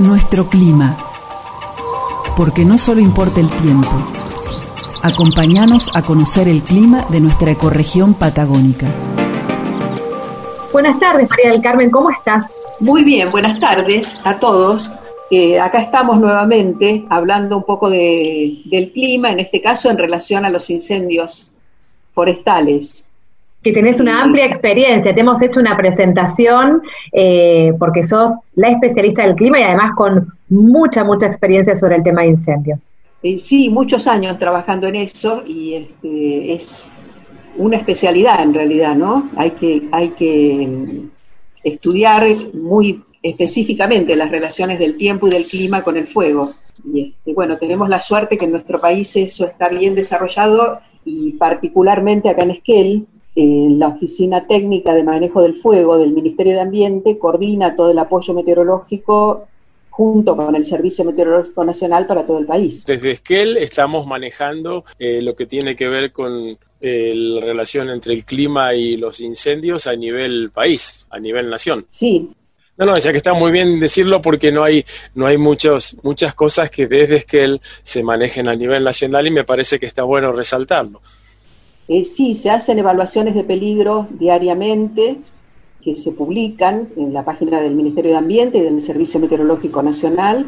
Nuestro clima. Porque no solo importa el tiempo. Acompáñanos a conocer el clima de nuestra ecorregión patagónica. Buenas tardes, María del Carmen, ¿cómo estás? Muy bien, buenas tardes a todos. Eh, acá estamos nuevamente hablando un poco de, del clima, en este caso en relación a los incendios forestales que tenés una amplia experiencia. Te hemos hecho una presentación eh, porque sos la especialista del clima y además con mucha, mucha experiencia sobre el tema de incendios. Eh, sí, muchos años trabajando en eso y este, es una especialidad en realidad, ¿no? Hay que, hay que mm, estudiar muy específicamente las relaciones del tiempo y del clima con el fuego. Y este, bueno, tenemos la suerte que en nuestro país eso está bien desarrollado y particularmente acá en Esquel, la Oficina Técnica de Manejo del Fuego del Ministerio de Ambiente coordina todo el apoyo meteorológico junto con el Servicio Meteorológico Nacional para todo el país. Desde Esquel estamos manejando eh, lo que tiene que ver con eh, la relación entre el clima y los incendios a nivel país, a nivel nación. Sí. No, no, decía que está muy bien decirlo porque no hay, no hay muchos, muchas cosas que desde Esquel se manejen a nivel nacional y me parece que está bueno resaltarlo. Eh, sí, se hacen evaluaciones de peligro diariamente que se publican en la página del Ministerio de Ambiente y del Servicio Meteorológico Nacional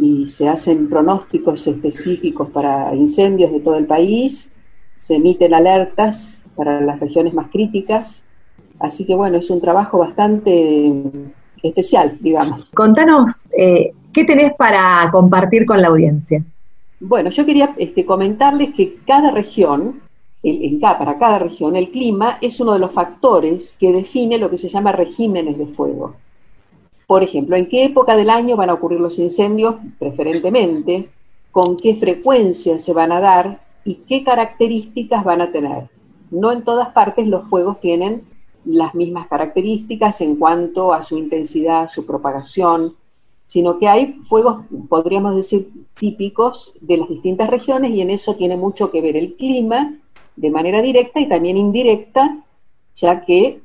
y se hacen pronósticos específicos para incendios de todo el país, se emiten alertas para las regiones más críticas, así que bueno, es un trabajo bastante especial, digamos. Contanos, eh, ¿qué tenés para compartir con la audiencia? Bueno, yo quería este, comentarles que cada región en para cada región, el clima es uno de los factores que define lo que se llama regímenes de fuego. Por ejemplo, en qué época del año van a ocurrir los incendios, preferentemente, con qué frecuencia se van a dar y qué características van a tener. No en todas partes los fuegos tienen las mismas características en cuanto a su intensidad, su propagación, sino que hay fuegos, podríamos decir, típicos de las distintas regiones y en eso tiene mucho que ver el clima de manera directa y también indirecta, ya que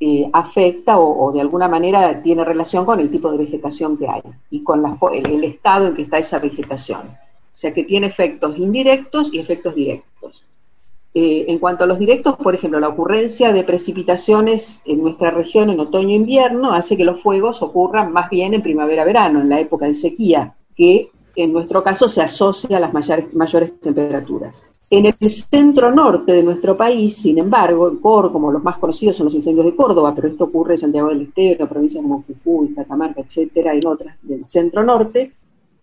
eh, afecta o, de alguna manera tiene relación con el tipo de vegetación que hay y con el, estado en que está esa vegetación. O sea que tiene efectos indirectos y efectos directos. Eh, en cuanto a los directos, por ejemplo, la ocurrencia de precipitaciones en nuestra región en otoño-invierno hace que los fuegos ocurran más bien en primavera-verano, en la época de sequía, que en nuestro caso se asocia a las mayores temperaturas. En el centro norte de nuestro país, sin embargo, en Córdoba, como los más conocidos son los incendios de Córdoba, pero esto ocurre en Santiago del Estero, provincias como Jujuy, Catamarca, etcétera, en otras del centro norte,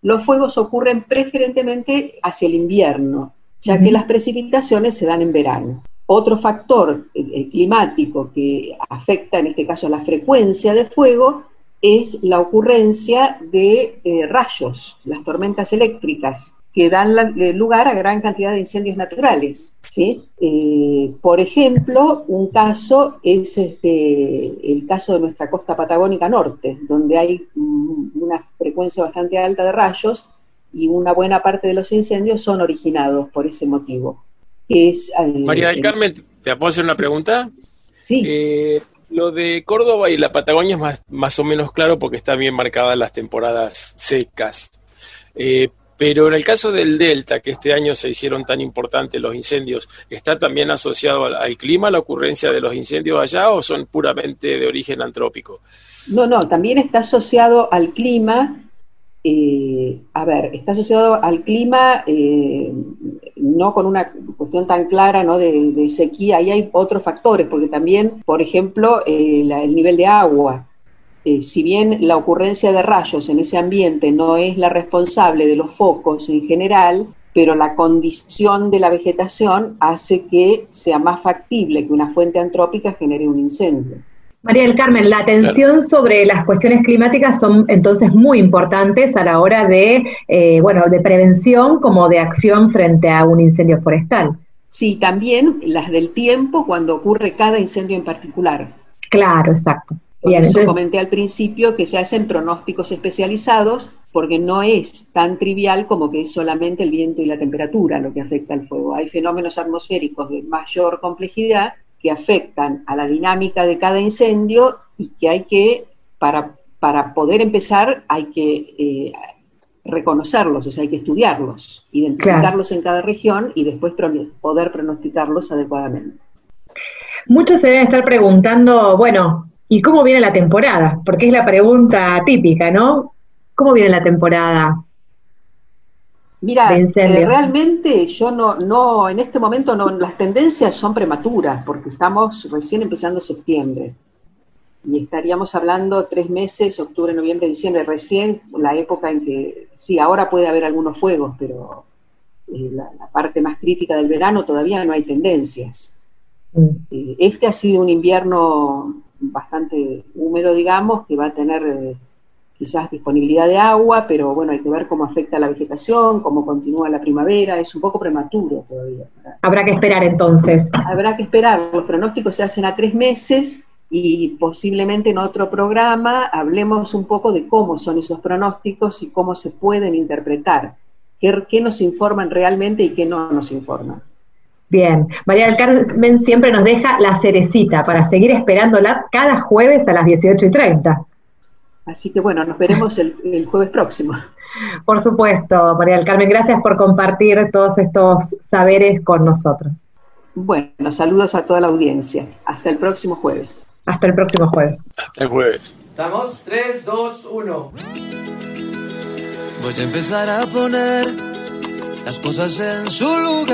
los fuegos ocurren preferentemente hacia el invierno, ya que las precipitaciones se dan en verano. Otro factor eh, eh, climático que afecta en este caso la frecuencia de fuego es la ocurrencia de eh, rayos, las tormentas eléctricas, que dan eh, lugar a gran cantidad de incendios naturales. ¿sí? Eh, por ejemplo, un caso es este, el caso de nuestra costa patagónica norte, donde hay una frecuencia bastante alta de rayos y una buena parte de los incendios son originados por ese motivo. Es, María del Carmen, ¿te puedo hacer una pregunta? Sí. Eh, lo de Córdoba y la Patagonia es más, más o menos claro porque está bien marcadas las temporadas secas. Pero en el caso del Delta, que este año se hicieron tan importantes los incendios, ¿está también asociado al, clima la ocurrencia de los incendios allá o son puramente de origen antrópico? No, no, también está asociado al clima. Eh, a ver, está asociado al clima eh, no con una tan clara ¿no? de, sequía, ahí hay otros factores, porque también, por ejemplo, eh, el nivel de agua, eh, si bien la ocurrencia de rayos en ese ambiente no es la responsable de los focos en general, pero la condición de la vegetación hace que sea más factible que una fuente antrópica genere un incendio. María del Carmen, la atención sobre las cuestiones climáticas son entonces muy importantes a la hora de, eh, bueno, de prevención como de acción frente a un incendio forestal. Sí, también las del tiempo cuando ocurre cada incendio en particular. Claro, exacto. Por eso comenté al principio que se hacen pronósticos especializados porque no es tan trivial como que es solamente el viento y la temperatura lo que afecta al fuego. Hay fenómenos atmosféricos de mayor complejidad que afectan a la dinámica de cada incendio y que hay que, para para poder empezar hay que eh, reconocerlos, o sea, hay que estudiarlos, identificarlos en cada región y después poder pronosticarlos adecuadamente. Muchos se deben estar preguntando, bueno, ¿y cómo viene la temporada? Porque es la pregunta típica, ¿no? ¿Cómo viene la temporada? Mira, eh, realmente yo no, no, en este momento no, las tendencias son prematuras porque estamos recién empezando septiembre y estaríamos hablando tres meses, octubre, noviembre, diciembre, recién la época en que, sí, ahora puede haber algunos fuegos, pero eh, la, parte más crítica del verano todavía no hay tendencias. Mm. Eh, este ha sido un invierno bastante húmedo, digamos, que va a tener quizás disponibilidad de agua, pero bueno, hay que ver cómo afecta la vegetación, cómo continúa la primavera, es un poco prematuro todavía. Habrá que esperar entonces. Habrá que esperar, los pronósticos se hacen a tres meses y posiblemente en otro programa hablemos un poco de cómo son esos pronósticos y cómo se pueden interpretar, qué, nos informan realmente y qué no nos informan. Bien, María del Carmen siempre nos deja la cerecita para seguir esperándola cada jueves a las 18 y 30. Así que bueno, nos veremos el, el jueves próximo. Por supuesto, María del Carmen, gracias por compartir todos estos saberes con nosotros. Bueno, saludos a toda la audiencia. Hasta el próximo jueves. Hasta el próximo jueves. Hasta el jueves. ¿Estamos? 3, 2, 1. Voy a empezar a poner las cosas en su lugar.